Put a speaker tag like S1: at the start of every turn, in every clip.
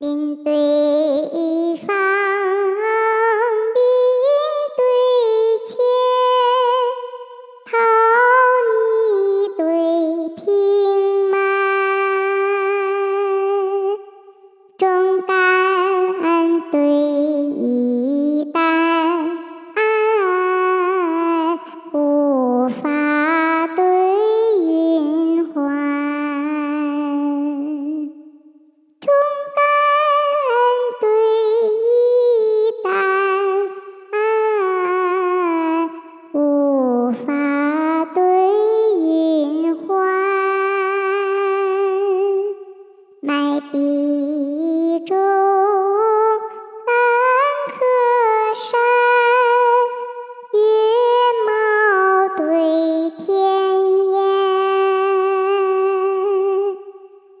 S1: 面对。麦壁中兰柯山，月貌对天颜，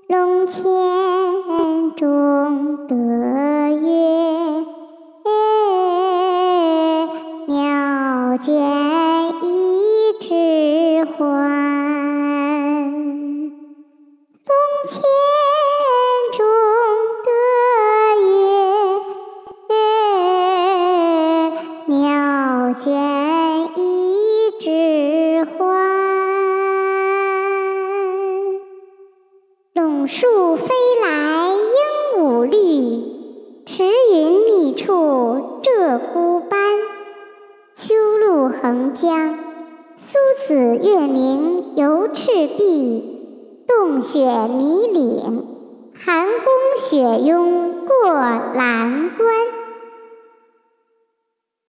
S1: 龙潜中得月，鸟倦一枝还。龙潜树飞来鹦鹉绿，池云密处鹧鸪斑。秋露横江，苏子月明游赤壁，洞雪迷岭，寒宫雪拥过蓝关。